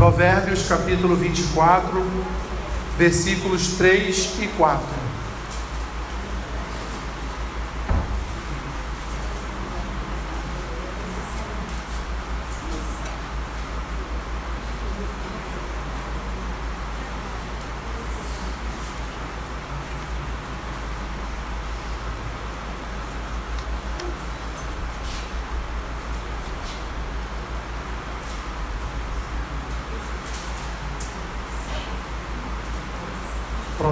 Provérbios capítulo 24, versículos 3 e 4.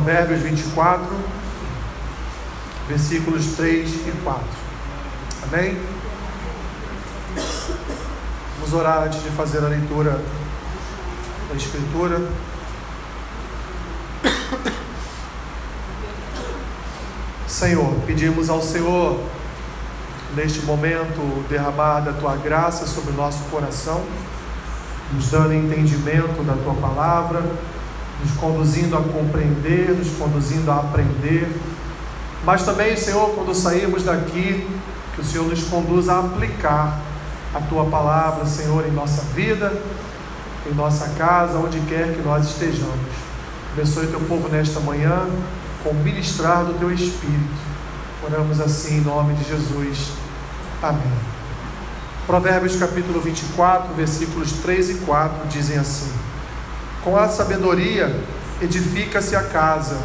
Provérbios 24, versículos 3 e 4. Amém? Vamos orar antes de fazer a leitura da Escritura. Senhor, pedimos ao Senhor, neste momento, derramar da tua graça sobre o nosso coração, nos dando entendimento da tua palavra nos conduzindo a compreender, nos conduzindo a aprender. Mas também, Senhor, quando sairmos daqui, que o Senhor nos conduza a aplicar a tua palavra, Senhor, em nossa vida, em nossa casa, onde quer que nós estejamos. Abençoe teu povo nesta manhã com o ministrar do teu Espírito. Oramos assim em nome de Jesus. Amém. Provérbios capítulo 24, versículos 3 e 4 dizem assim: com a sabedoria edifica-se a casa,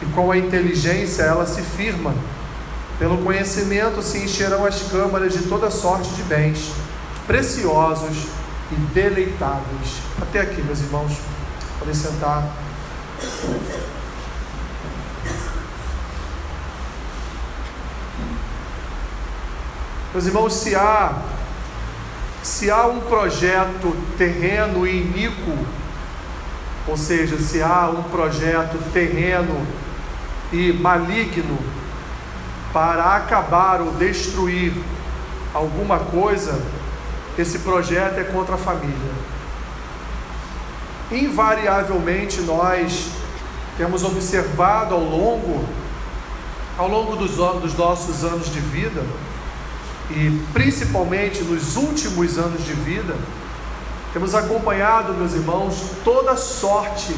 e com a inteligência ela se firma. Pelo conhecimento se encherão as câmaras de toda sorte de bens, preciosos e deleitáveis. Até aqui, meus irmãos. Podem sentar. Meus irmãos, se há, se há um projeto terreno e iníquo ou seja, se há um projeto terreno e maligno para acabar ou destruir alguma coisa, esse projeto é contra a família. Invariavelmente nós temos observado ao longo ao longo dos, dos nossos anos de vida e principalmente nos últimos anos de vida, temos acompanhado, meus irmãos, toda sorte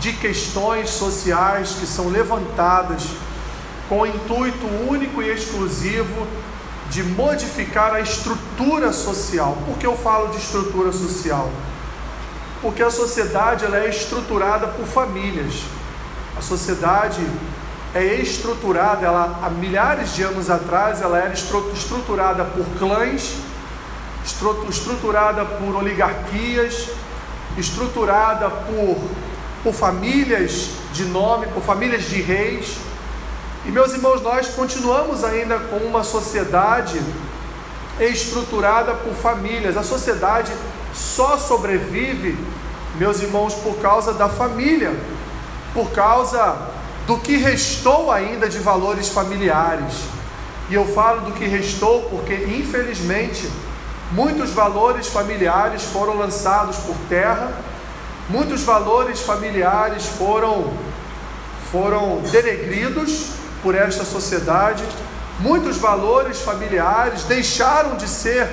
de questões sociais que são levantadas com o intuito único e exclusivo de modificar a estrutura social. Por que eu falo de estrutura social? Porque a sociedade ela é estruturada por famílias. A sociedade é estruturada, ela há milhares de anos atrás ela era estruturada por clãs estruturada por oligarquias, estruturada por, por famílias de nome, por famílias de reis. E meus irmãos, nós continuamos ainda com uma sociedade estruturada por famílias. A sociedade só sobrevive, meus irmãos, por causa da família, por causa do que restou ainda de valores familiares. E eu falo do que restou porque, infelizmente, Muitos valores familiares foram lançados por terra, muitos valores familiares foram, foram denegridos por esta sociedade, muitos valores familiares deixaram de ser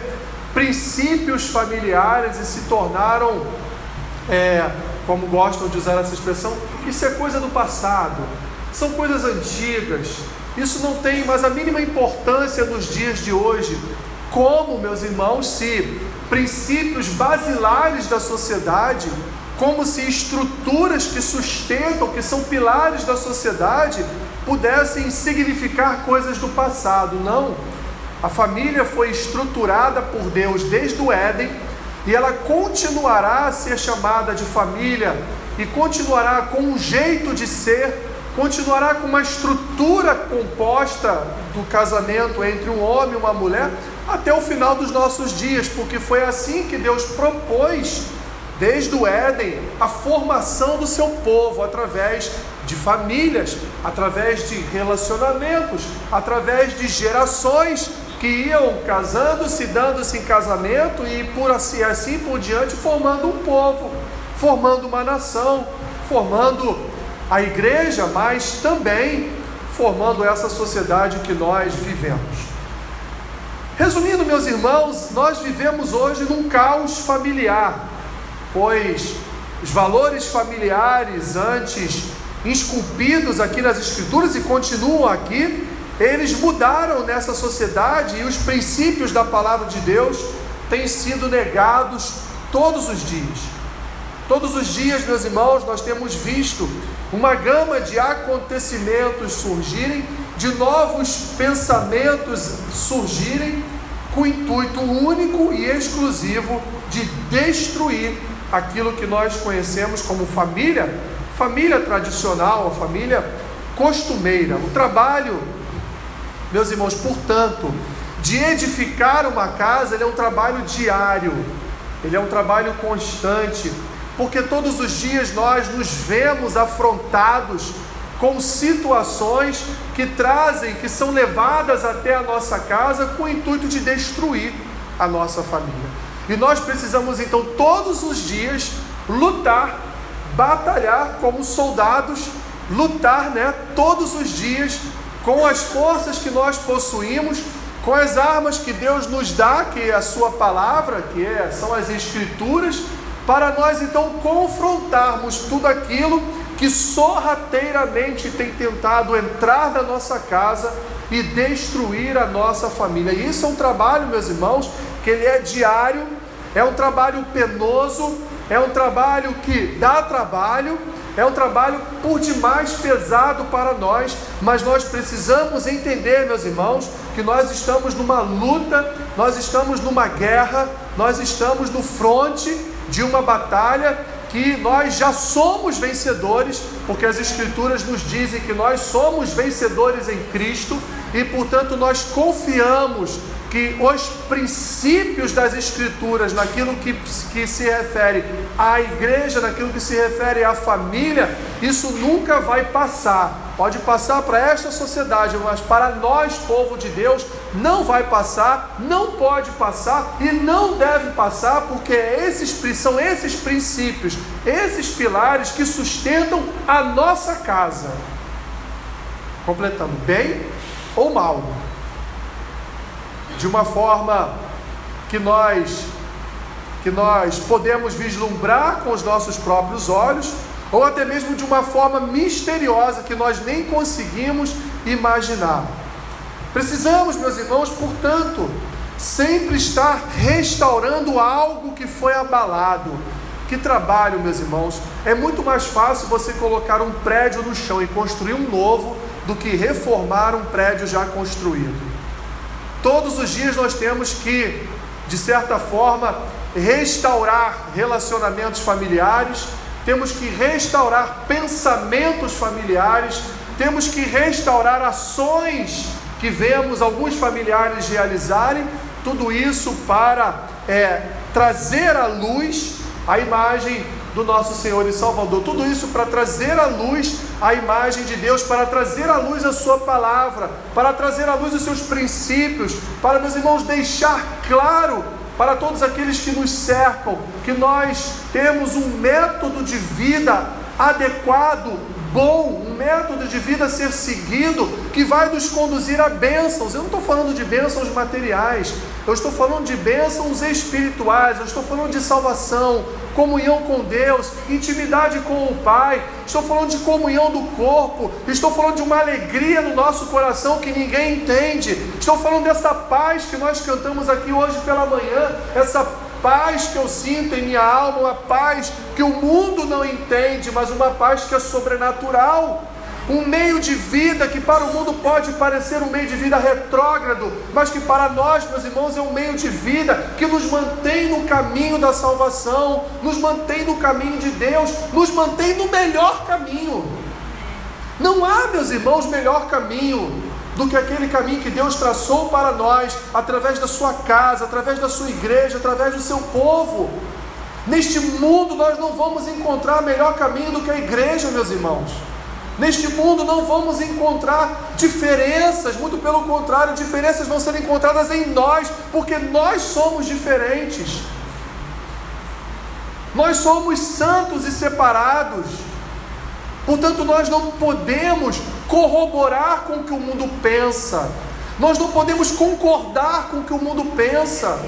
princípios familiares e se tornaram, é, como gostam de usar essa expressão, isso é coisa do passado, são coisas antigas, isso não tem mais a mínima importância nos dias de hoje. Como, meus irmãos, se princípios basilares da sociedade, como se estruturas que sustentam, que são pilares da sociedade, pudessem significar coisas do passado. Não. A família foi estruturada por Deus desde o Éden e ela continuará a ser chamada de família e continuará com um jeito de ser, continuará com uma estrutura composta do casamento entre um homem e uma mulher, até o final dos nossos dias, porque foi assim que Deus propôs, desde o Éden, a formação do seu povo através de famílias, através de relacionamentos, através de gerações que iam casando-se, dando-se em casamento e por assim, assim por diante, formando um povo, formando uma nação, formando a igreja, mas também formando essa sociedade que nós vivemos. Resumindo, meus irmãos, nós vivemos hoje num caos familiar, pois os valores familiares antes esculpidos aqui nas Escrituras e continuam aqui, eles mudaram nessa sociedade e os princípios da palavra de Deus têm sido negados todos os dias. Todos os dias, meus irmãos, nós temos visto uma gama de acontecimentos surgirem, de novos pensamentos surgirem, com o intuito único e exclusivo de destruir aquilo que nós conhecemos como família, família tradicional, a família costumeira. O trabalho, meus irmãos, portanto, de edificar uma casa, ele é um trabalho diário, ele é um trabalho constante, porque todos os dias nós nos vemos afrontados com situações que trazem, que são levadas até a nossa casa com o intuito de destruir a nossa família. E nós precisamos então todos os dias lutar, batalhar como soldados, lutar, né, todos os dias com as forças que nós possuímos, com as armas que Deus nos dá, que é a sua palavra, que é, são as escrituras, para nós então confrontarmos tudo aquilo que sorrateiramente tem tentado entrar na nossa casa e destruir a nossa família. E isso é um trabalho, meus irmãos, que ele é diário, é um trabalho penoso, é um trabalho que dá trabalho, é um trabalho por demais pesado para nós, mas nós precisamos entender, meus irmãos, que nós estamos numa luta, nós estamos numa guerra, nós estamos no fronte de uma batalha que nós já somos vencedores, porque as Escrituras nos dizem que nós somos vencedores em Cristo e, portanto, nós confiamos que os princípios das Escrituras, naquilo que, que se refere à igreja, naquilo que se refere à família, isso nunca vai passar. Pode passar para esta sociedade, mas para nós, povo de Deus, não vai passar, não pode passar e não deve passar, porque esses, são esses princípios, esses pilares que sustentam a nossa casa. Completando, bem ou mal? De uma forma que nós que nós podemos vislumbrar com os nossos próprios olhos, ou até mesmo de uma forma misteriosa que nós nem conseguimos imaginar. Precisamos, meus irmãos, portanto, sempre estar restaurando algo que foi abalado. Que trabalho, meus irmãos. É muito mais fácil você colocar um prédio no chão e construir um novo do que reformar um prédio já construído. Todos os dias nós temos que, de certa forma, restaurar relacionamentos familiares, temos que restaurar pensamentos familiares, temos que restaurar ações que vemos alguns familiares realizarem, tudo isso para é, trazer à luz a imagem do nosso Senhor e Salvador. Tudo isso para trazer à luz a imagem de Deus, para trazer à luz a Sua palavra, para trazer à luz os seus princípios, para, meus irmãos, deixar claro para todos aqueles que nos cercam que nós temos um método de vida adequado, bom, um método de vida a ser seguido que vai nos conduzir a bênçãos. Eu não estou falando de bênçãos materiais, eu estou falando de bênçãos espirituais, eu estou falando de salvação, comunhão com Deus, intimidade com o Pai, estou falando de comunhão do corpo, estou falando de uma alegria no nosso coração que ninguém entende, estou falando dessa paz que nós cantamos aqui hoje pela manhã, essa paz que eu sinto em minha alma, uma paz que o mundo não entende, mas uma paz que é sobrenatural um meio de vida que para o mundo pode parecer um meio de vida retrógrado, mas que para nós, meus irmãos, é um meio de vida que nos mantém no caminho da salvação, nos mantém no caminho de Deus, nos mantém no melhor caminho. Não há, meus irmãos, melhor caminho do que aquele caminho que Deus traçou para nós, através da sua casa, através da sua igreja, através do seu povo. Neste mundo nós não vamos encontrar melhor caminho do que a igreja, meus irmãos. Neste mundo não vamos encontrar diferenças, muito pelo contrário, diferenças vão ser encontradas em nós, porque nós somos diferentes. Nós somos santos e separados. Portanto, nós não podemos corroborar com o que o mundo pensa. Nós não podemos concordar com o que o mundo pensa.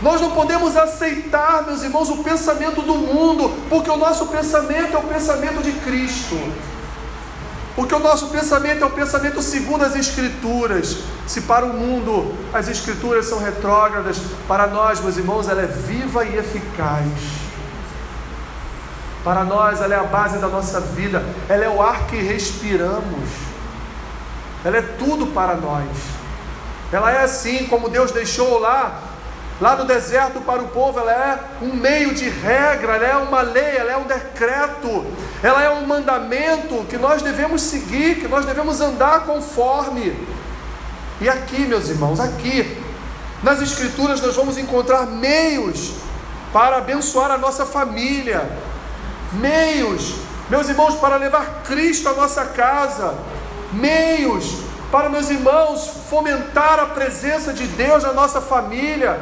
Nós não podemos aceitar, meus irmãos, o pensamento do mundo, porque o nosso pensamento é o pensamento de Cristo. Porque o nosso pensamento é o pensamento segundo as Escrituras. Se para o mundo as Escrituras são retrógradas, para nós, meus irmãos, ela é viva e eficaz. Para nós, ela é a base da nossa vida, ela é o ar que respiramos, ela é tudo para nós. Ela é assim, como Deus deixou lá, lá no deserto para o povo, ela é um meio de regra, ela é uma lei, ela é um decreto, ela é um mandamento que nós devemos seguir, que nós devemos andar conforme. E aqui, meus irmãos, aqui, nas Escrituras, nós vamos encontrar meios para abençoar a nossa família, meios, meus irmãos, para levar Cristo à nossa casa, meios para, meus irmãos, fomentar a presença de Deus na nossa família,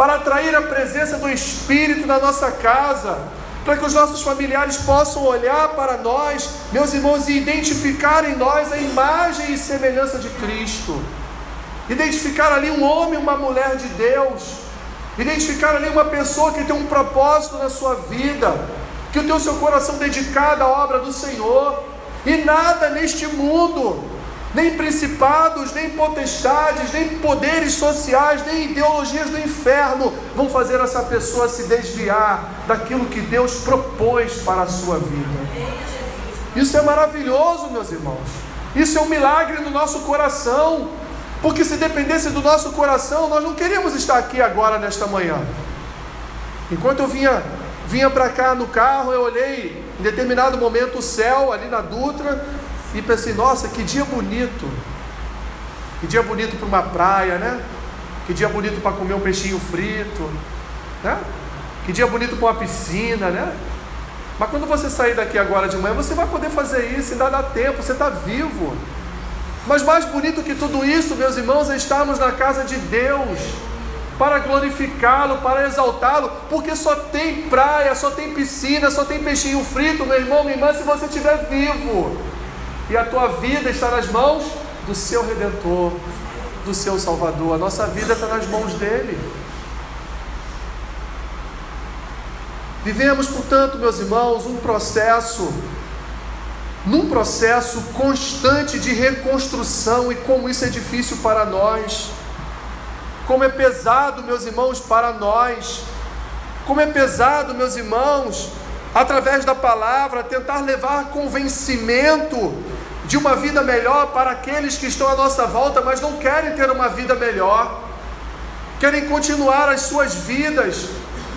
para atrair a presença do Espírito na nossa casa, para que os nossos familiares possam olhar para nós, meus irmãos, e identificar em nós a imagem e semelhança de Cristo. Identificar ali um homem, uma mulher de Deus. Identificar ali uma pessoa que tem um propósito na sua vida, que tem o seu coração dedicado à obra do Senhor. E nada neste mundo nem principados, nem potestades, nem poderes sociais, nem ideologias do inferno vão fazer essa pessoa se desviar daquilo que Deus propôs para a sua vida. Isso é maravilhoso, meus irmãos. Isso é um milagre no nosso coração. Porque se dependesse do nosso coração, nós não queríamos estar aqui agora nesta manhã. Enquanto eu vinha vinha para cá no carro, eu olhei em determinado momento o céu ali na Dutra e pensei, nossa, que dia bonito. Que dia bonito para uma praia, né? Que dia bonito para comer um peixinho frito, né? Que dia bonito para uma piscina, né? Mas quando você sair daqui agora de manhã, você vai poder fazer isso, ainda dá tempo, você está vivo. Mas mais bonito que tudo isso, meus irmãos, é estarmos na casa de Deus para glorificá-lo, para exaltá-lo, porque só tem praia, só tem piscina, só tem peixinho frito, meu irmão, minha irmã, se você estiver vivo e a tua vida está nas mãos do seu redentor, do seu salvador. A nossa vida está nas mãos dele. Vivemos, portanto, meus irmãos, um processo, num processo constante de reconstrução, e como isso é difícil para nós, como é pesado, meus irmãos, para nós, como é pesado, meus irmãos, através da palavra, tentar levar convencimento de uma vida melhor para aqueles que estão à nossa volta, mas não querem ter uma vida melhor, querem continuar as suas vidas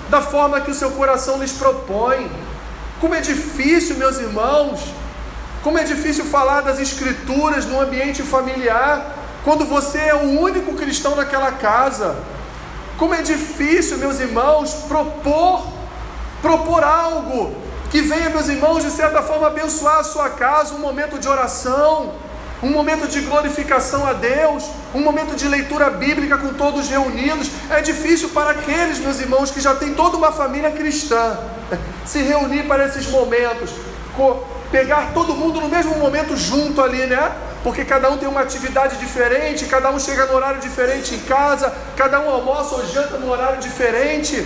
da forma que o seu coração lhes propõe. Como é difícil, meus irmãos, como é difícil falar das Escrituras no ambiente familiar, quando você é o único cristão naquela casa. Como é difícil, meus irmãos, propor, propor algo que venha, meus irmãos, de certa forma abençoar a sua casa, um momento de oração, um momento de glorificação a Deus, um momento de leitura bíblica com todos reunidos. É difícil para aqueles, meus irmãos, que já têm toda uma família cristã, se reunir para esses momentos, pegar todo mundo no mesmo momento junto ali, né? Porque cada um tem uma atividade diferente, cada um chega no horário diferente em casa, cada um almoça ou janta no horário diferente.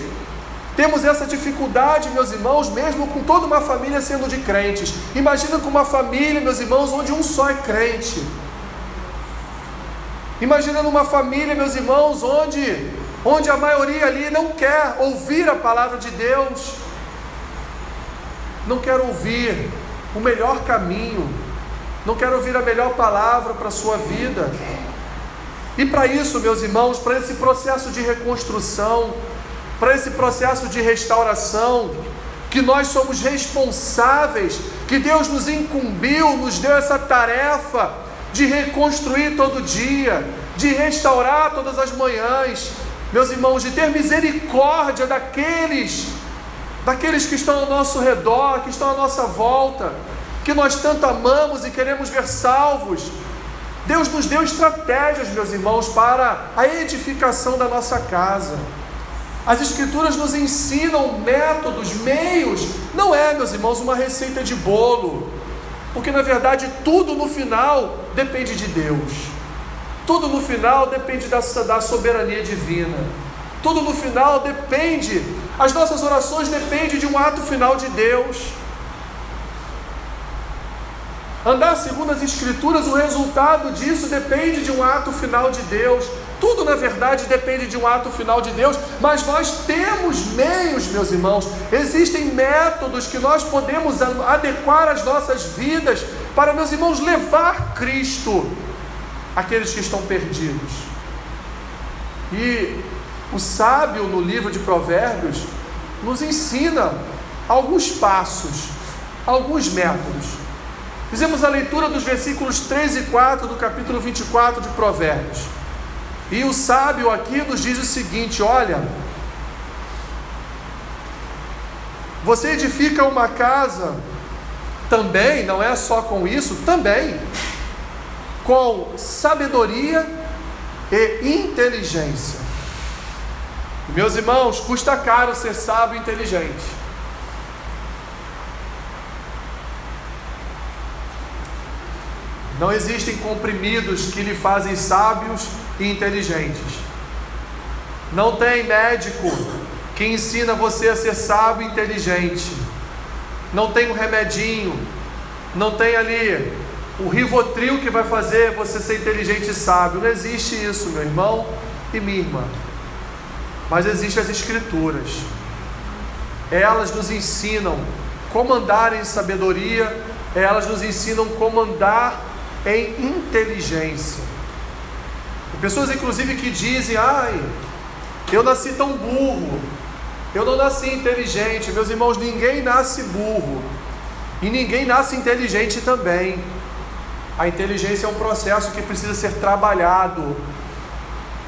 Temos essa dificuldade, meus irmãos, mesmo com toda uma família sendo de crentes. Imagina com uma família, meus irmãos, onde um só é crente. Imagina numa família, meus irmãos, onde, onde a maioria ali não quer ouvir a palavra de Deus, não quer ouvir o melhor caminho, não quer ouvir a melhor palavra para a sua vida. E para isso, meus irmãos, para esse processo de reconstrução, para esse processo de restauração, que nós somos responsáveis, que Deus nos incumbiu, nos deu essa tarefa de reconstruir todo dia, de restaurar todas as manhãs, meus irmãos, de ter misericórdia daqueles, daqueles que estão ao nosso redor, que estão à nossa volta, que nós tanto amamos e queremos ver salvos. Deus nos deu estratégias, meus irmãos, para a edificação da nossa casa. As Escrituras nos ensinam métodos, meios. Não é, meus irmãos, uma receita de bolo. Porque na verdade tudo no final depende de Deus. Tudo no final depende da, da soberania divina. tudo no final depende, as nossas orações dependem de um ato final de Deus. Andar segundo as Escrituras, o resultado disso depende de um ato final de Deus. Tudo, na verdade, depende de um ato final de Deus, mas nós temos meios, meus irmãos, existem métodos que nós podemos adequar as nossas vidas para, meus irmãos, levar Cristo àqueles que estão perdidos. E o sábio no livro de Provérbios nos ensina alguns passos, alguns métodos. Fizemos a leitura dos versículos 3 e 4 do capítulo 24 de Provérbios. E o sábio aqui nos diz o seguinte: olha, você edifica uma casa também, não é só com isso, também com sabedoria e inteligência. Meus irmãos, custa caro ser sábio e inteligente. Não existem comprimidos que lhe fazem sábios e inteligentes. Não tem médico que ensina você a ser sábio e inteligente. Não tem um remedinho. Não tem ali o rivotril que vai fazer você ser inteligente e sábio. Não existe isso, meu irmão e minha irmã. Mas existem as escrituras. Elas nos ensinam como andar em sabedoria, elas nos ensinam como andar em inteligência. Pessoas, inclusive, que dizem: ai, eu nasci tão burro, eu não nasci inteligente. Meus irmãos, ninguém nasce burro e ninguém nasce inteligente também. A inteligência é um processo que precisa ser trabalhado.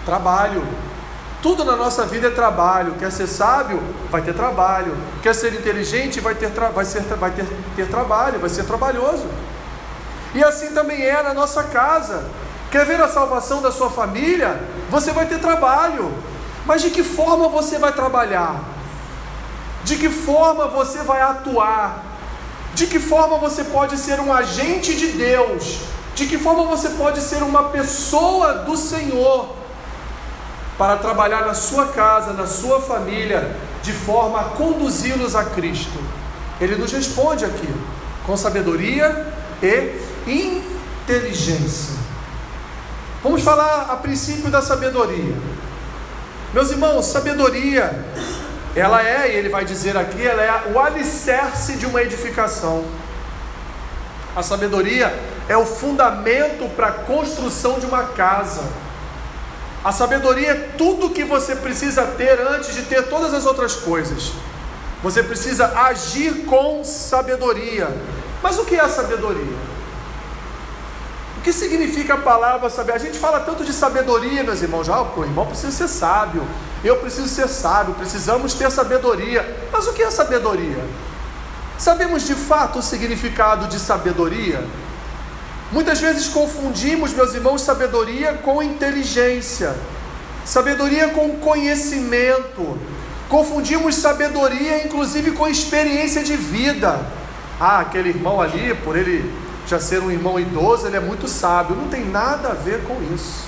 Trabalho. Tudo na nossa vida é trabalho. Quer ser sábio? Vai ter trabalho. Quer ser inteligente? Vai ter, vai ser, vai ter, ter trabalho, vai ser trabalhoso. E assim também é na nossa casa. Quer ver a salvação da sua família? Você vai ter trabalho. Mas de que forma você vai trabalhar? De que forma você vai atuar? De que forma você pode ser um agente de Deus? De que forma você pode ser uma pessoa do Senhor para trabalhar na sua casa, na sua família, de forma a conduzi-los a Cristo? Ele nos responde aqui com sabedoria e inteligência. Vamos falar a princípio da sabedoria. Meus irmãos, sabedoria, ela é, e ele vai dizer aqui, ela é o alicerce de uma edificação. A sabedoria é o fundamento para a construção de uma casa. A sabedoria é tudo que você precisa ter antes de ter todas as outras coisas. Você precisa agir com sabedoria. Mas o que é sabedoria? O que significa a palavra saber? A gente fala tanto de sabedoria, meus irmãos. Ah, o irmão precisa ser sábio. Eu preciso ser sábio. Precisamos ter sabedoria. Mas o que é sabedoria? Sabemos de fato o significado de sabedoria? Muitas vezes confundimos, meus irmãos, sabedoria com inteligência, sabedoria com conhecimento. Confundimos sabedoria, inclusive, com experiência de vida. Ah, aquele irmão ali, por ele já ser um irmão idoso, ele é muito sábio. Não tem nada a ver com isso.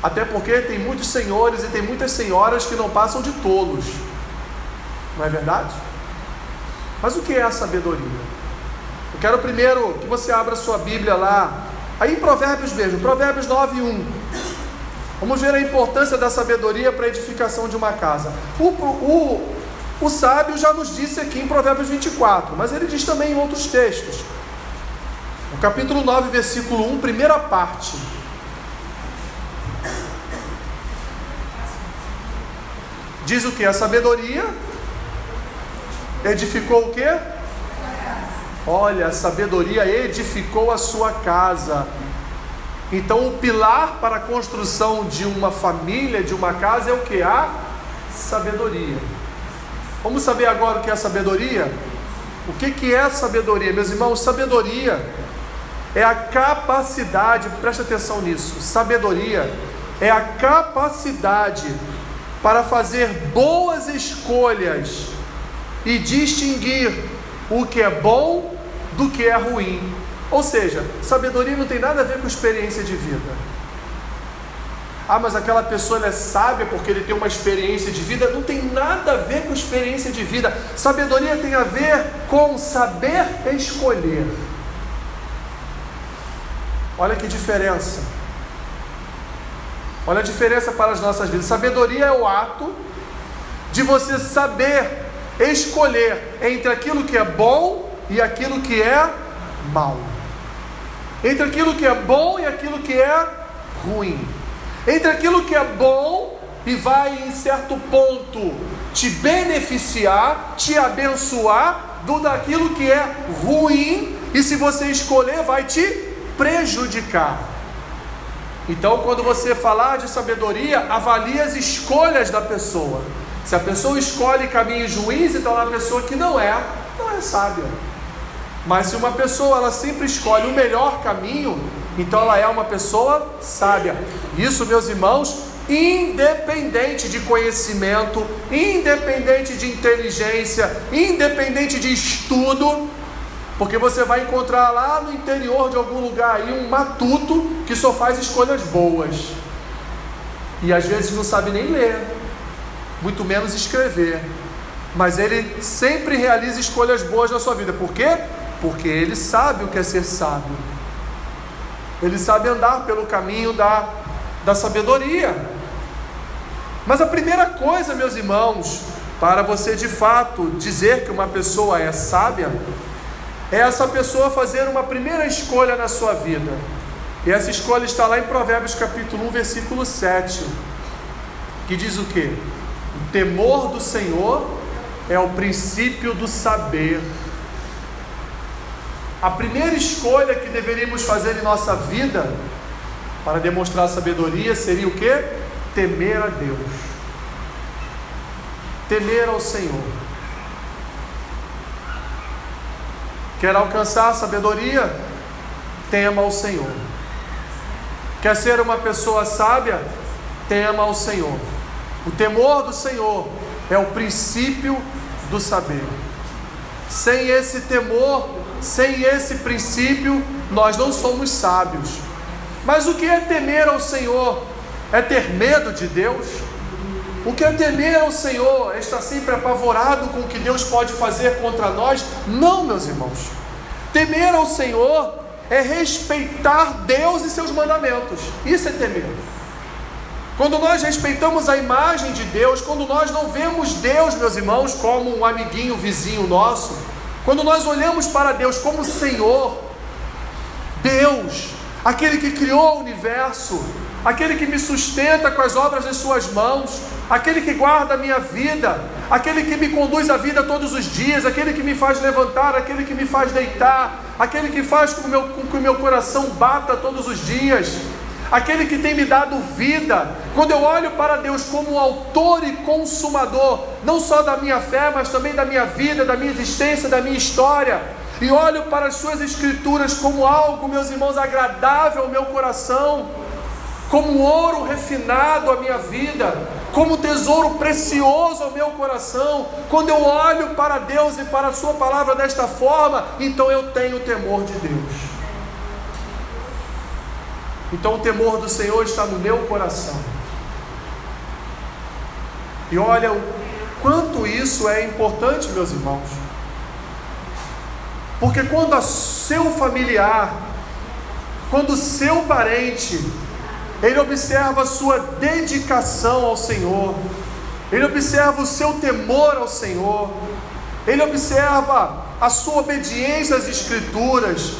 Até porque tem muitos senhores e tem muitas senhoras que não passam de tolos. Não é verdade? Mas o que é a sabedoria? Eu quero primeiro que você abra sua Bíblia lá, aí em Provérbios mesmo, Provérbios 9 e 1. Vamos ver a importância da sabedoria para a edificação de uma casa. O, o, o sábio já nos disse aqui em Provérbios 24, mas ele diz também em outros textos. Capítulo 9, versículo 1, primeira parte. Diz o que? A sabedoria edificou o que? Olha, a sabedoria edificou a sua casa. Então, o pilar para a construção de uma família, de uma casa, é o que? A sabedoria. Vamos saber agora o que é sabedoria? O que, que é sabedoria? Meus irmãos, sabedoria é a capacidade, preste atenção nisso, sabedoria é a capacidade para fazer boas escolhas e distinguir o que é bom do que é ruim. Ou seja, sabedoria não tem nada a ver com experiência de vida. ah, mas aquela pessoa é sábia porque ele tem uma experiência de vida. Não tem nada a ver com experiência de vida. Sabedoria tem a ver com saber escolher. Olha que diferença. Olha a diferença para as nossas vidas. Sabedoria é o ato de você saber escolher entre aquilo que é bom e aquilo que é mal. Entre aquilo que é bom e aquilo que é ruim. Entre aquilo que é bom e vai em certo ponto te beneficiar, te abençoar, do daquilo que é ruim e se você escolher vai te prejudicar. Então, quando você falar de sabedoria, avalie as escolhas da pessoa. Se a pessoa escolhe caminhos ruins, então é uma pessoa que não é, não é sábia. Mas se uma pessoa ela sempre escolhe o melhor caminho, então ela é uma pessoa sábia. Isso, meus irmãos, independente de conhecimento, independente de inteligência, independente de estudo, porque você vai encontrar lá no interior de algum lugar aí um matuto que só faz escolhas boas. E às vezes não sabe nem ler muito menos escrever. Mas ele sempre realiza escolhas boas na sua vida. Por quê? Porque ele sabe o que é ser sábio. Ele sabe andar pelo caminho da, da sabedoria. Mas a primeira coisa, meus irmãos, para você de fato dizer que uma pessoa é sábia, é essa pessoa fazer uma primeira escolha na sua vida. E essa escolha está lá em Provérbios capítulo 1, versículo 7, que diz o que? O temor do Senhor é o princípio do saber. A primeira escolha que deveríamos fazer em nossa vida para demonstrar sabedoria seria o que? Temer a Deus. Temer ao Senhor. Quer alcançar sabedoria? Tema ao Senhor. Quer ser uma pessoa sábia? Tema ao Senhor. O temor do Senhor é o princípio do saber. Sem esse temor, sem esse princípio, nós não somos sábios. Mas o que é temer ao Senhor? É ter medo de Deus? O que é temer ao Senhor? É estar sempre apavorado com o que Deus pode fazer contra nós? Não, meus irmãos. Temer ao Senhor é respeitar Deus e seus mandamentos. Isso é temer. Quando nós respeitamos a imagem de Deus, quando nós não vemos Deus, meus irmãos, como um amiguinho vizinho nosso, quando nós olhamos para Deus como Senhor, Deus, aquele que criou o universo, aquele que me sustenta com as obras de Suas mãos, aquele que guarda a minha vida, aquele que me conduz a vida todos os dias, aquele que me faz levantar, aquele que me faz deitar, aquele que faz com o meu, com que o meu coração bata todos os dias aquele que tem me dado vida. Quando eu olho para Deus como autor e consumador, não só da minha fé, mas também da minha vida, da minha existência, da minha história, e olho para as Suas Escrituras como algo, meus irmãos, agradável ao meu coração, como ouro refinado à minha vida, como tesouro precioso ao meu coração. Quando eu olho para Deus e para a Sua palavra desta forma, então eu tenho temor de Deus. Então o temor do Senhor está no meu coração. E olha o quanto isso é importante, meus irmãos. Porque quando o seu familiar, quando o seu parente, ele observa a sua dedicação ao Senhor, ele observa o seu temor ao Senhor, ele observa a sua obediência às Escrituras,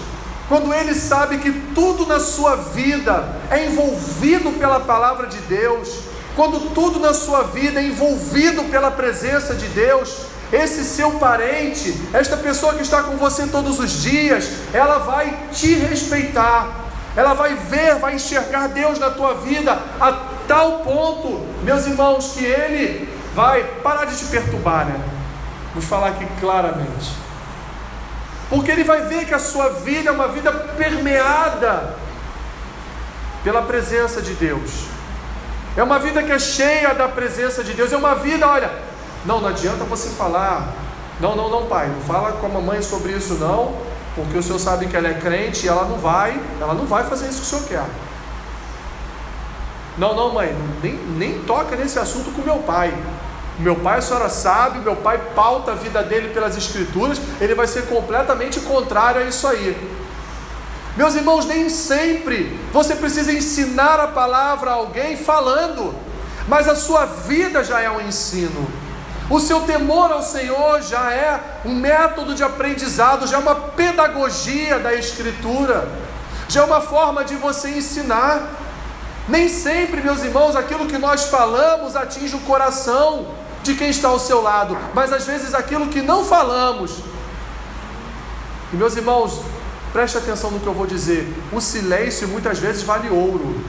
quando ele sabe que tudo na sua vida é envolvido pela palavra de Deus, quando tudo na sua vida é envolvido pela presença de Deus, esse seu parente, esta pessoa que está com você todos os dias, ela vai te respeitar, ela vai ver, vai enxergar Deus na tua vida a tal ponto, meus irmãos, que ele vai parar de te perturbar, né? Vamos falar aqui claramente porque ele vai ver que a sua vida é uma vida permeada pela presença de Deus. É uma vida que é cheia da presença de Deus. É uma vida, olha, não, não adianta você falar, não, não, não, pai, não fala com a mamãe sobre isso não, porque o senhor sabe que ela é crente e ela não vai, ela não vai fazer isso que o senhor quer. Não, não, mãe, nem, nem toca nesse assunto com meu pai. Meu pai, a senhora sabe, meu pai pauta a vida dele pelas escrituras, ele vai ser completamente contrário a isso aí. Meus irmãos, nem sempre você precisa ensinar a palavra a alguém falando, mas a sua vida já é um ensino. O seu temor ao Senhor já é um método de aprendizado, já é uma pedagogia da Escritura, já é uma forma de você ensinar. Nem sempre, meus irmãos, aquilo que nós falamos atinge o coração de quem está ao seu lado, mas às vezes aquilo que não falamos. E meus irmãos, preste atenção no que eu vou dizer: o silêncio muitas vezes vale ouro.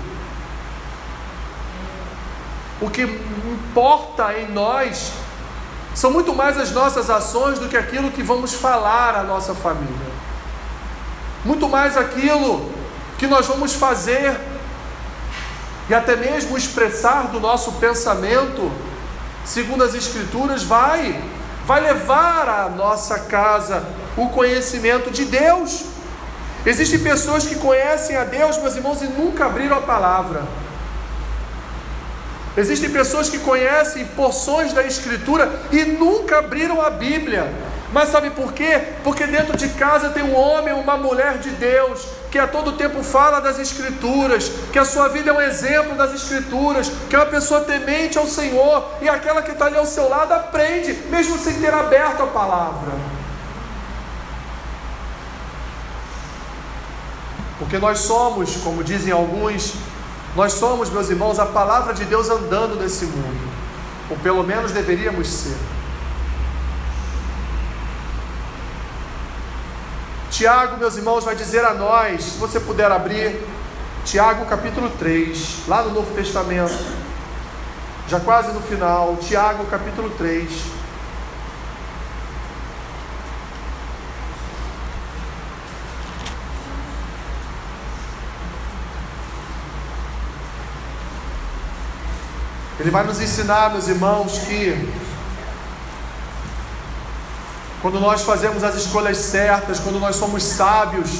O que importa em nós são muito mais as nossas ações do que aquilo que vamos falar à nossa família. Muito mais aquilo que nós vamos fazer e até mesmo expressar do nosso pensamento, segundo as Escrituras, vai, vai levar à nossa casa o conhecimento de Deus. Existem pessoas que conhecem a Deus, meus irmãos, e nunca abriram a palavra. Existem pessoas que conhecem porções da Escritura e nunca abriram a Bíblia. Mas sabe por quê? Porque dentro de casa tem um homem, uma mulher de Deus, que a todo tempo fala das Escrituras, que a sua vida é um exemplo das Escrituras, que é uma pessoa temente ao Senhor, e aquela que está ali ao seu lado aprende, mesmo sem ter aberto a palavra. Porque nós somos, como dizem alguns, nós somos, meus irmãos, a palavra de Deus andando nesse mundo, ou pelo menos deveríamos ser. Tiago, meus irmãos, vai dizer a nós, se você puder abrir, Tiago capítulo 3, lá no Novo Testamento, já quase no final, Tiago capítulo 3. Ele vai nos ensinar, meus irmãos, que quando nós fazemos as escolhas certas, quando nós somos sábios,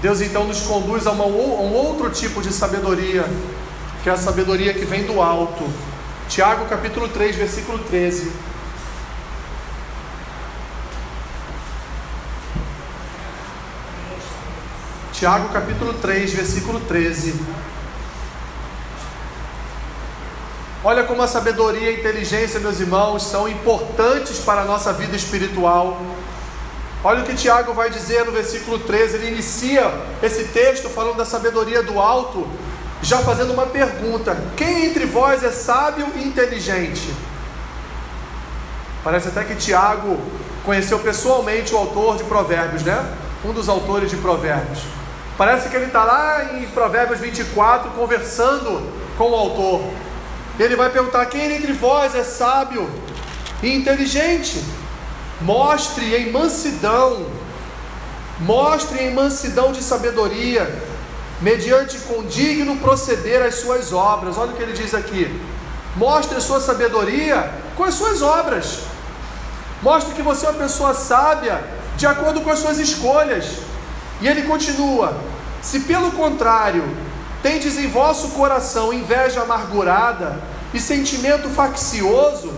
Deus então nos conduz a, uma, a um outro tipo de sabedoria, que é a sabedoria que vem do alto. Tiago capítulo 3, versículo 13. Tiago capítulo 3, versículo 13. Olha como a sabedoria e a inteligência, meus irmãos, são importantes para a nossa vida espiritual. Olha o que Tiago vai dizer no versículo 13. Ele inicia esse texto falando da sabedoria do alto, já fazendo uma pergunta: Quem entre vós é sábio e inteligente? Parece até que Tiago conheceu pessoalmente o autor de Provérbios, né? Um dos autores de Provérbios. Parece que ele está lá em Provérbios 24 conversando com o autor. Ele vai perguntar: quem entre vós é sábio e inteligente? Mostre em mansidão, mostre em mansidão de sabedoria, mediante condigno proceder as suas obras. Olha o que ele diz aqui: mostre a sua sabedoria com as suas obras. Mostre que você é uma pessoa sábia de acordo com as suas escolhas. E ele continua: se pelo contrário Tendes em vosso coração inveja amargurada e sentimento faccioso,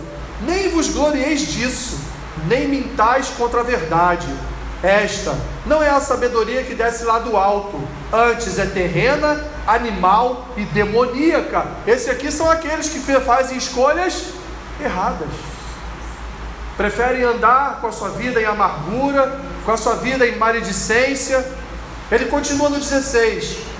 nem vos glorieis disso, nem mintais contra a verdade. Esta não é a sabedoria que desce lá do alto, antes é terrena, animal e demoníaca. Esses aqui são aqueles que fazem escolhas erradas. Preferem andar com a sua vida em amargura, com a sua vida em maledicência. Ele continua no 16: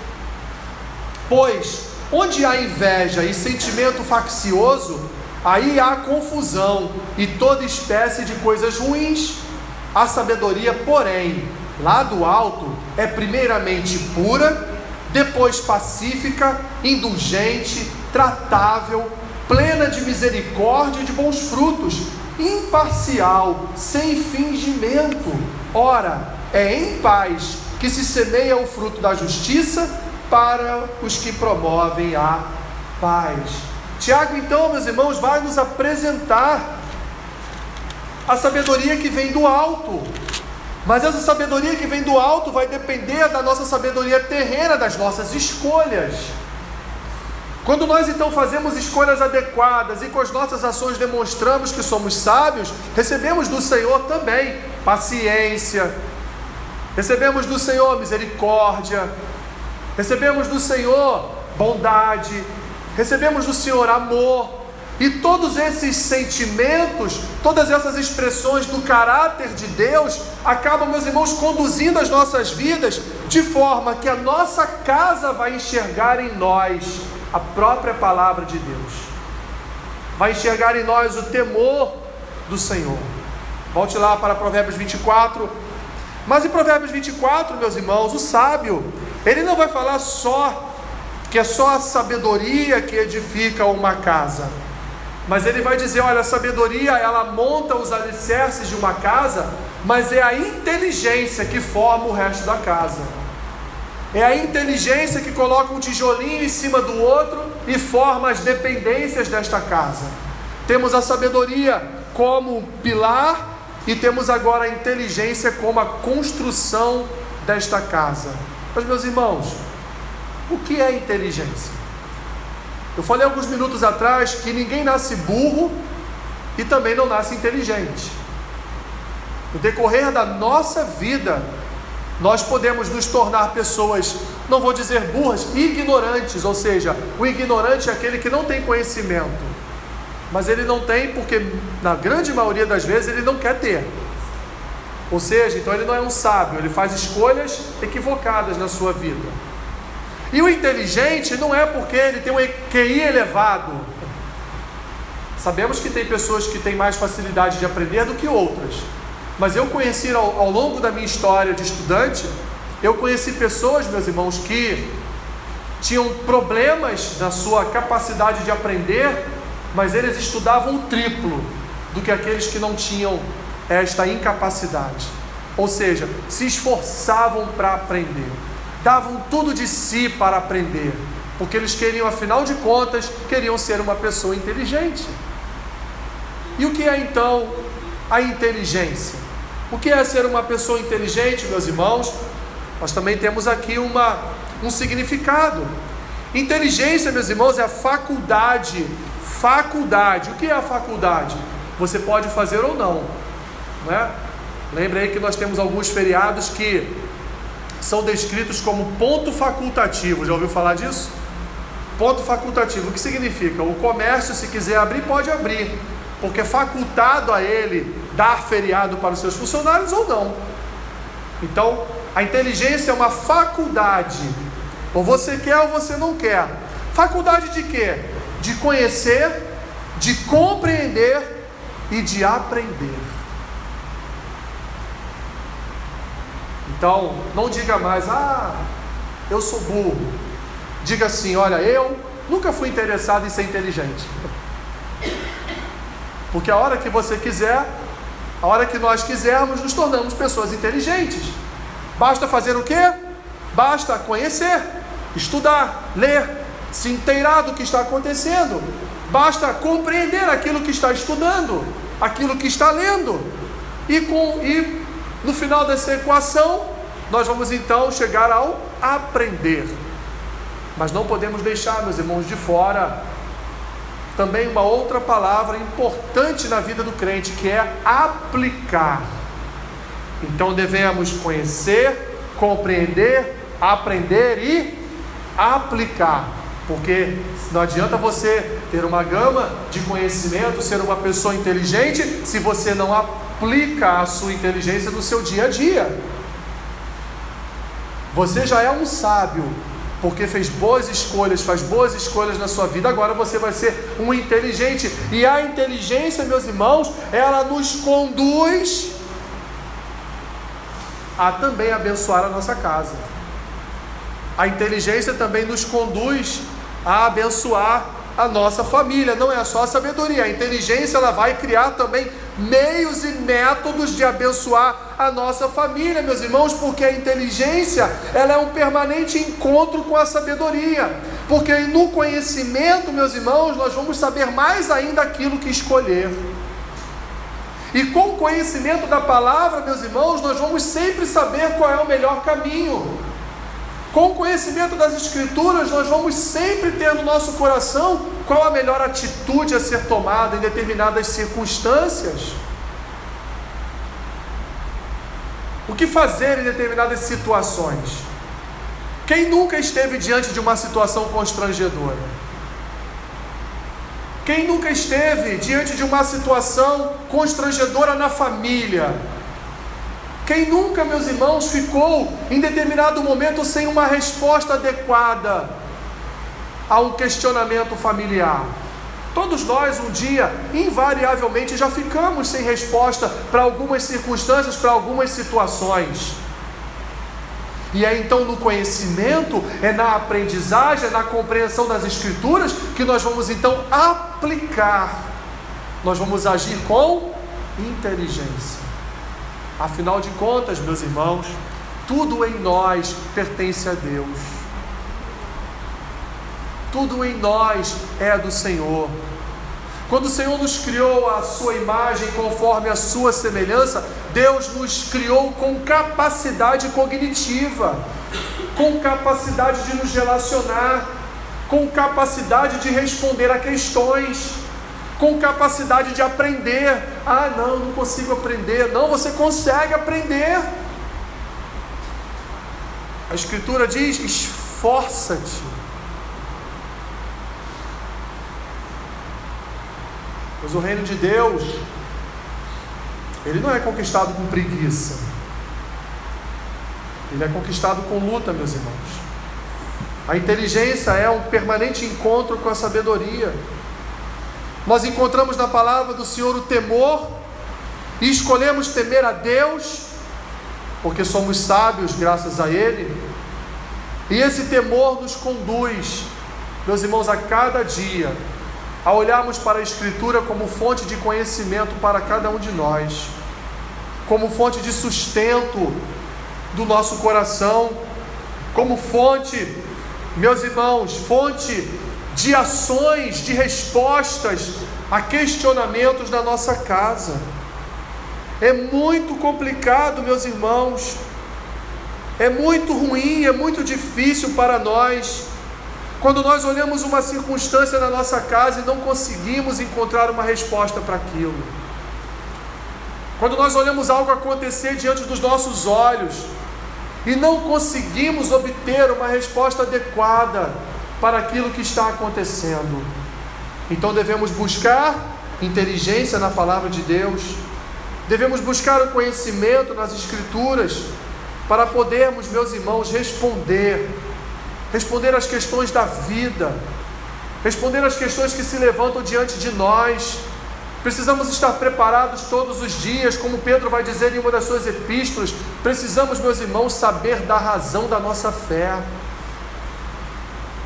Pois onde há inveja e sentimento faccioso, aí há confusão e toda espécie de coisas ruins. A sabedoria, porém, lá do alto, é primeiramente pura, depois pacífica, indulgente, tratável, plena de misericórdia e de bons frutos, imparcial, sem fingimento. Ora, é em paz que se semeia o fruto da justiça para os que promovem a paz. Tiago, então, meus irmãos, vai nos apresentar a sabedoria que vem do alto. Mas essa sabedoria que vem do alto vai depender da nossa sabedoria terrena, das nossas escolhas. Quando nós então fazemos escolhas adequadas e com as nossas ações demonstramos que somos sábios, recebemos do Senhor também paciência, recebemos do Senhor misericórdia, recebemos do Senhor bondade, recebemos do Senhor amor, e todos esses sentimentos, todas essas expressões do caráter de Deus, acabam, meus irmãos, conduzindo as nossas vidas de forma que a nossa casa vai enxergar em nós a própria palavra de Deus, vai enxergar em nós o temor do Senhor. Volte lá para Provérbios 24. Mas em Provérbios 24, meus irmãos, o sábio, ele não vai falar só que é só a sabedoria que edifica uma casa mas ele vai dizer: olha, a sabedoria ela monta os alicerces de uma casa, mas é a inteligência que forma o resto da casa. É a inteligência que coloca um tijolinho em cima do outro e forma as dependências desta casa. Temos a sabedoria como pilar e temos agora a inteligência como a construção desta casa. Mas, meus irmãos, o que é inteligência? Eu falei alguns minutos atrás que ninguém nasce burro e também não nasce inteligente. No decorrer da nossa vida, nós podemos nos tornar pessoas, não vou dizer burras, ignorantes, ou seja, o ignorante é aquele que não tem conhecimento, mas ele não tem porque, na grande maioria das vezes, ele não quer ter. Ou seja, então ele não é um sábio, ele faz escolhas equivocadas na sua vida. E o inteligente não é porque ele tem um QI elevado. Sabemos que tem pessoas que têm mais facilidade de aprender do que outras. Mas eu conheci ao, ao longo da minha história de estudante, eu conheci pessoas, meus irmãos, que tinham problemas na sua capacidade de aprender, mas eles estudavam o triplo do que aqueles que não tinham esta incapacidade. Ou seja, se esforçavam para aprender davam tudo de si para aprender, porque eles queriam, afinal de contas, queriam ser uma pessoa inteligente. E o que é então a inteligência? O que é ser uma pessoa inteligente, meus irmãos? Nós também temos aqui uma, um significado. Inteligência, meus irmãos, é a faculdade. Faculdade. O que é a faculdade? Você pode fazer ou não. não é? Lembre aí que nós temos alguns feriados que são descritos como ponto facultativo. Já ouviu falar disso? Ponto facultativo. O que significa? O comércio, se quiser abrir, pode abrir, porque é facultado a ele dar feriado para os seus funcionários ou não. Então, a inteligência é uma faculdade. Ou você quer ou você não quer. Faculdade de quê? De conhecer, de compreender e de aprender. Então, não diga mais, ah, eu sou burro. Diga assim: olha, eu nunca fui interessado em ser inteligente. Porque a hora que você quiser, a hora que nós quisermos, nos tornamos pessoas inteligentes. Basta fazer o quê? Basta conhecer, estudar, ler, se inteirar do que está acontecendo. Basta compreender aquilo que está estudando, aquilo que está lendo. E, com, e no final dessa equação, nós vamos então chegar ao aprender. Mas não podemos deixar, meus irmãos, de fora também uma outra palavra importante na vida do crente, que é aplicar. Então devemos conhecer, compreender, aprender e aplicar. Porque não adianta você ter uma gama de conhecimento, ser uma pessoa inteligente, se você não aplica a sua inteligência no seu dia a dia. Você já é um sábio, porque fez boas escolhas, faz boas escolhas na sua vida, agora você vai ser um inteligente. E a inteligência, meus irmãos, ela nos conduz a também abençoar a nossa casa. A inteligência também nos conduz a abençoar a nossa família. Não é só a sabedoria, a inteligência ela vai criar também meios e métodos de abençoar a nossa família, meus irmãos, porque a inteligência ela é um permanente encontro com a sabedoria. Porque no conhecimento, meus irmãos, nós vamos saber mais ainda aquilo que escolher. E com o conhecimento da palavra, meus irmãos, nós vamos sempre saber qual é o melhor caminho. Com o conhecimento das Escrituras, nós vamos sempre ter no nosso coração qual a melhor atitude a ser tomada em determinadas circunstâncias. O que fazer em determinadas situações? Quem nunca esteve diante de uma situação constrangedora? Quem nunca esteve diante de uma situação constrangedora na família? Quem nunca, meus irmãos, ficou em determinado momento sem uma resposta adequada a um questionamento familiar? Todos nós, um dia, invariavelmente, já ficamos sem resposta para algumas circunstâncias, para algumas situações. E é então no conhecimento, é na aprendizagem, é na compreensão das Escrituras que nós vamos então aplicar, nós vamos agir com inteligência. Afinal de contas, meus irmãos, tudo em nós pertence a Deus. Tudo em nós é do Senhor. Quando o Senhor nos criou a sua imagem conforme a sua semelhança, Deus nos criou com capacidade cognitiva, com capacidade de nos relacionar, com capacidade de responder a questões com capacidade de aprender. Ah, não, não consigo aprender. Não, você consegue aprender. A Escritura diz: esforça-te. Mas o reino de Deus, ele não é conquistado com preguiça. Ele é conquistado com luta, meus irmãos. A inteligência é um permanente encontro com a sabedoria. Nós encontramos na palavra do Senhor o temor e escolhemos temer a Deus, porque somos sábios graças a Ele. E esse temor nos conduz, meus irmãos, a cada dia, a olharmos para a Escritura como fonte de conhecimento para cada um de nós, como fonte de sustento do nosso coração, como fonte, meus irmãos, fonte de ações, de respostas a questionamentos na nossa casa. É muito complicado, meus irmãos. É muito ruim, é muito difícil para nós quando nós olhamos uma circunstância na nossa casa e não conseguimos encontrar uma resposta para aquilo. Quando nós olhamos algo acontecer diante dos nossos olhos e não conseguimos obter uma resposta adequada para aquilo que está acontecendo. Então devemos buscar inteligência na palavra de Deus, devemos buscar o conhecimento nas Escrituras, para podermos, meus irmãos, responder, responder às questões da vida, responder às questões que se levantam diante de nós. Precisamos estar preparados todos os dias, como Pedro vai dizer em uma das suas epístolas. Precisamos, meus irmãos, saber da razão da nossa fé.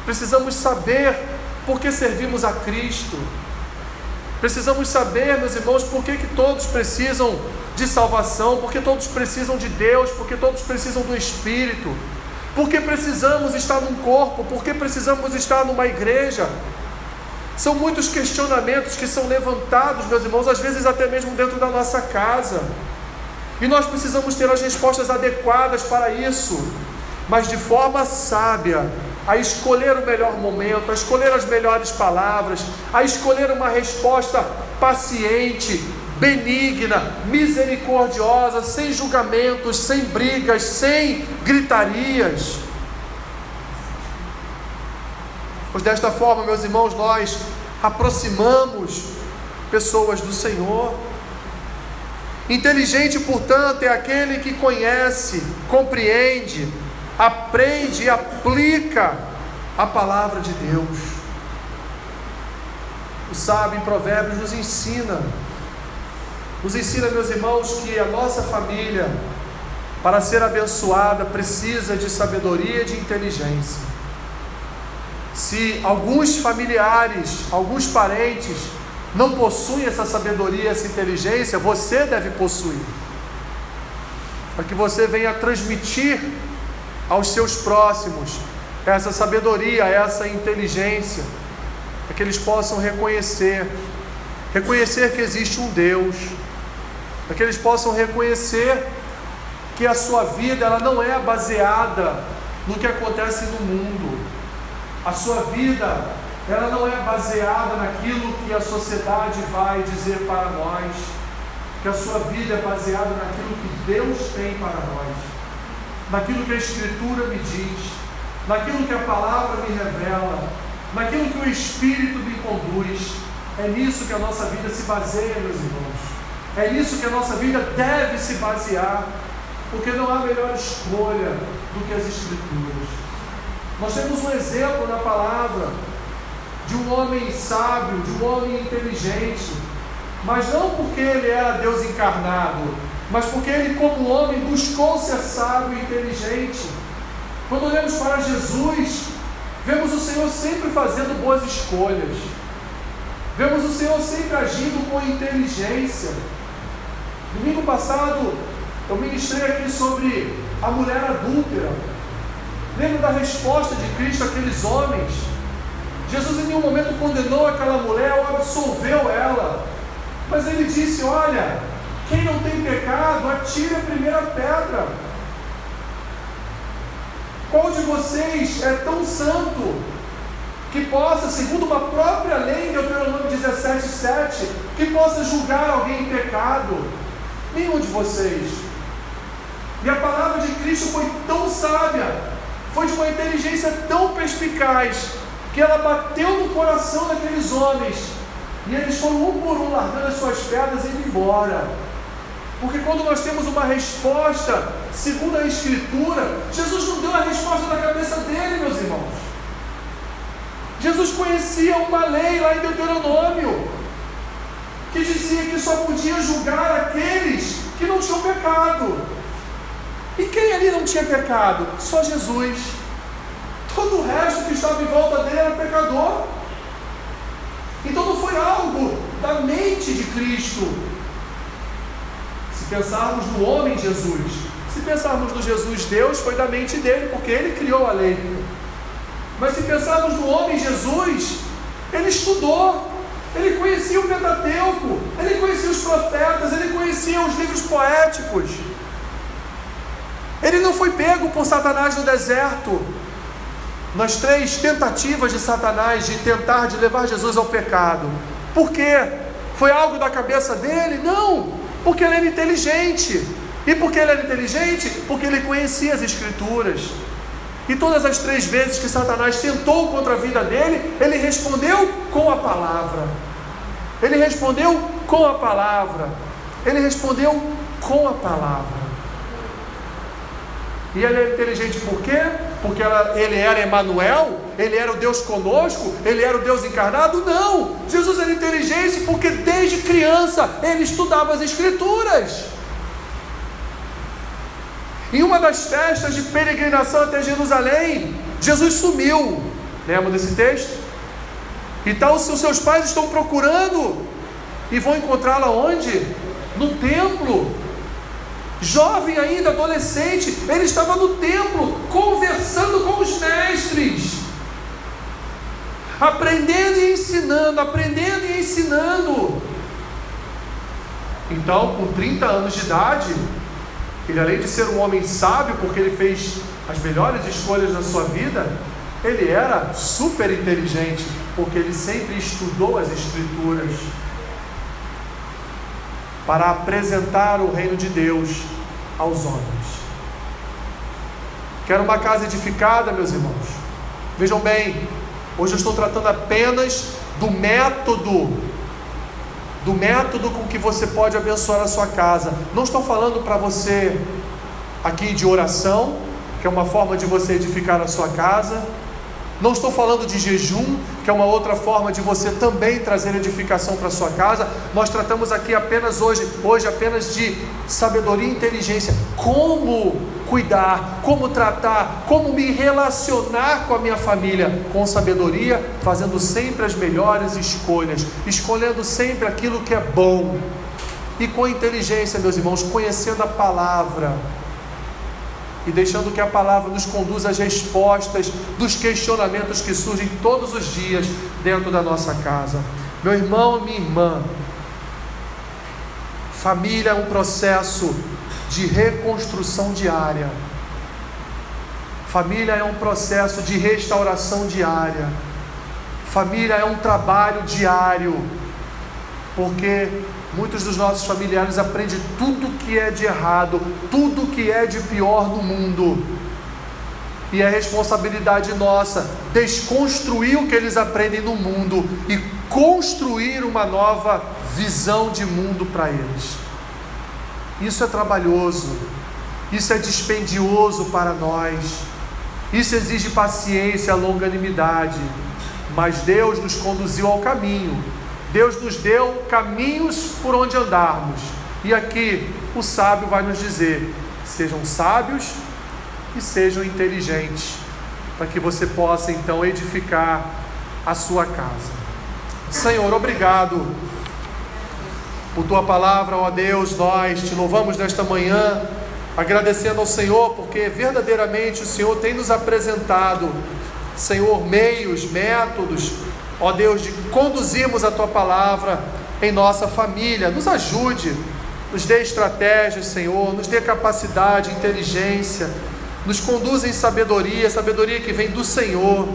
Precisamos saber por que servimos a Cristo. Precisamos saber, meus irmãos, por que, que todos precisam de salvação, porque todos precisam de Deus, porque todos precisam do Espírito, porque precisamos estar num corpo, porque precisamos estar numa igreja. São muitos questionamentos que são levantados, meus irmãos, às vezes até mesmo dentro da nossa casa. E nós precisamos ter as respostas adequadas para isso, mas de forma sábia, a escolher o melhor momento, a escolher as melhores palavras, a escolher uma resposta paciente, benigna, misericordiosa, sem julgamentos, sem brigas, sem gritarias. Pois desta forma, meus irmãos, nós aproximamos pessoas do Senhor. Inteligente, portanto, é aquele que conhece, compreende, aprende e aplica a palavra de Deus. O sábio em Provérbios nos ensina, nos ensina, meus irmãos, que a nossa família, para ser abençoada, precisa de sabedoria e de inteligência. Se alguns familiares, alguns parentes não possuem essa sabedoria, essa inteligência, você deve possuir. Para que você venha transmitir aos seus próximos essa sabedoria, essa inteligência, para que eles possam reconhecer, reconhecer que existe um Deus, para que eles possam reconhecer que a sua vida ela não é baseada no que acontece no mundo. A sua vida, ela não é baseada naquilo que a sociedade vai dizer para nós, que a sua vida é baseada naquilo que Deus tem para nós, naquilo que a Escritura me diz, naquilo que a palavra me revela, naquilo que o Espírito me conduz. É nisso que a nossa vida se baseia, meus irmãos. É nisso que a nossa vida deve se basear, porque não há melhor escolha do que as Escrituras. Nós temos um exemplo na palavra de um homem sábio, de um homem inteligente, mas não porque ele era Deus encarnado, mas porque ele, como homem, buscou ser sábio e inteligente. Quando olhamos para Jesus, vemos o Senhor sempre fazendo boas escolhas, vemos o Senhor sempre agindo com inteligência. Domingo passado, eu ministrei aqui sobre a mulher adúltera. Lembra da resposta de Cristo àqueles homens? Jesus em nenhum momento condenou aquela mulher ou absolveu ela. Mas ele disse: Olha, quem não tem pecado, atire a primeira pedra. Qual de vocês é tão santo que possa, segundo uma própria lei, Deuteronômio 17, 7, que possa julgar alguém em pecado? Nenhum de vocês. E a palavra de Cristo foi tão sábia, foi de uma inteligência tão perspicaz, que ela bateu no coração daqueles homens. E eles foram um por um largando as suas pedras e indo embora. Porque quando nós temos uma resposta, segundo a Escritura, Jesus não deu a resposta da cabeça dele, meus irmãos. Jesus conhecia uma lei lá em Deuteronômio, que dizia que só podia julgar aqueles que não tinham pecado. E quem ali não tinha pecado? Só Jesus. Todo o resto que estava em volta dele era pecador. Então não foi algo da mente de Cristo. Pensarmos no homem Jesus, se pensarmos no Jesus Deus, foi da mente dele, porque ele criou a lei. Mas se pensarmos no homem Jesus, ele estudou, ele conhecia o Pentateuco, ele conhecia os profetas, ele conhecia os livros poéticos. Ele não foi pego por Satanás no deserto. Nas três tentativas de Satanás de tentar de levar Jesus ao pecado. Por quê? Foi algo da cabeça dele? Não, porque ele era inteligente. E por que ele era inteligente? Porque ele conhecia as Escrituras. E todas as três vezes que Satanás tentou contra a vida dele, ele respondeu com a palavra. Ele respondeu com a palavra. Ele respondeu com a palavra. E ele é inteligente por quê? Porque ela, ele era Emanuel, ele era o Deus conosco, ele era o Deus encarnado? Não! Jesus era inteligente porque desde criança ele estudava as Escrituras. Em uma das festas de peregrinação até Jerusalém, Jesus sumiu. Lembra desse texto? Então os seus pais estão procurando e vão encontrá-la onde? No templo jovem ainda, adolescente, ele estava no templo conversando com os mestres, aprendendo e ensinando, aprendendo e ensinando. Então, com 30 anos de idade, ele além de ser um homem sábio, porque ele fez as melhores escolhas na sua vida, ele era super inteligente, porque ele sempre estudou as Escrituras para apresentar o reino de Deus aos homens. Quero uma casa edificada, meus irmãos. Vejam bem, hoje eu estou tratando apenas do método, do método com que você pode abençoar a sua casa. Não estou falando para você aqui de oração, que é uma forma de você edificar a sua casa. Não estou falando de jejum, que é uma outra forma de você também trazer edificação para sua casa. Nós tratamos aqui apenas hoje, hoje apenas de sabedoria e inteligência. Como cuidar, como tratar, como me relacionar com a minha família com sabedoria, fazendo sempre as melhores escolhas, escolhendo sempre aquilo que é bom. E com inteligência, meus irmãos, conhecendo a palavra, e deixando que a palavra nos conduza às respostas dos questionamentos que surgem todos os dias dentro da nossa casa. Meu irmão minha irmã, família é um processo de reconstrução diária. Família é um processo de restauração diária. Família é um trabalho diário. Porque muitos dos nossos familiares aprendem tudo que é de errado, tudo que é de pior no mundo. E é responsabilidade nossa desconstruir o que eles aprendem no mundo e construir uma nova visão de mundo para eles. Isso é trabalhoso, isso é dispendioso para nós, isso exige paciência, longanimidade, mas Deus nos conduziu ao caminho, Deus nos deu caminhos por onde andarmos, e aqui o sábio vai nos dizer: sejam sábios e sejam inteligentes, para que você possa então edificar a sua casa. Senhor, obrigado por tua palavra, ó Deus, nós te louvamos nesta manhã, agradecendo ao Senhor, porque verdadeiramente o Senhor tem nos apresentado, Senhor, meios, métodos, ó Deus, de conduzirmos a tua palavra em nossa família. Nos ajude, nos dê estratégias, Senhor, nos dê capacidade, inteligência, nos conduza em sabedoria, sabedoria que vem do Senhor,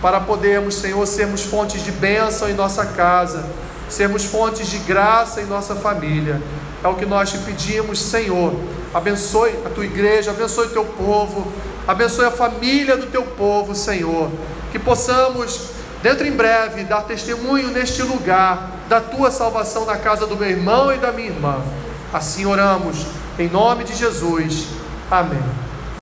para podermos, Senhor, sermos fontes de bênção em nossa casa sermos fontes de graça em nossa família. É o que nós te pedimos, Senhor. Abençoe a tua igreja, abençoe o teu povo, abençoe a família do teu povo, Senhor. Que possamos, dentro em breve, dar testemunho neste lugar da tua salvação na casa do meu irmão e da minha irmã. Assim oramos, em nome de Jesus. Amém.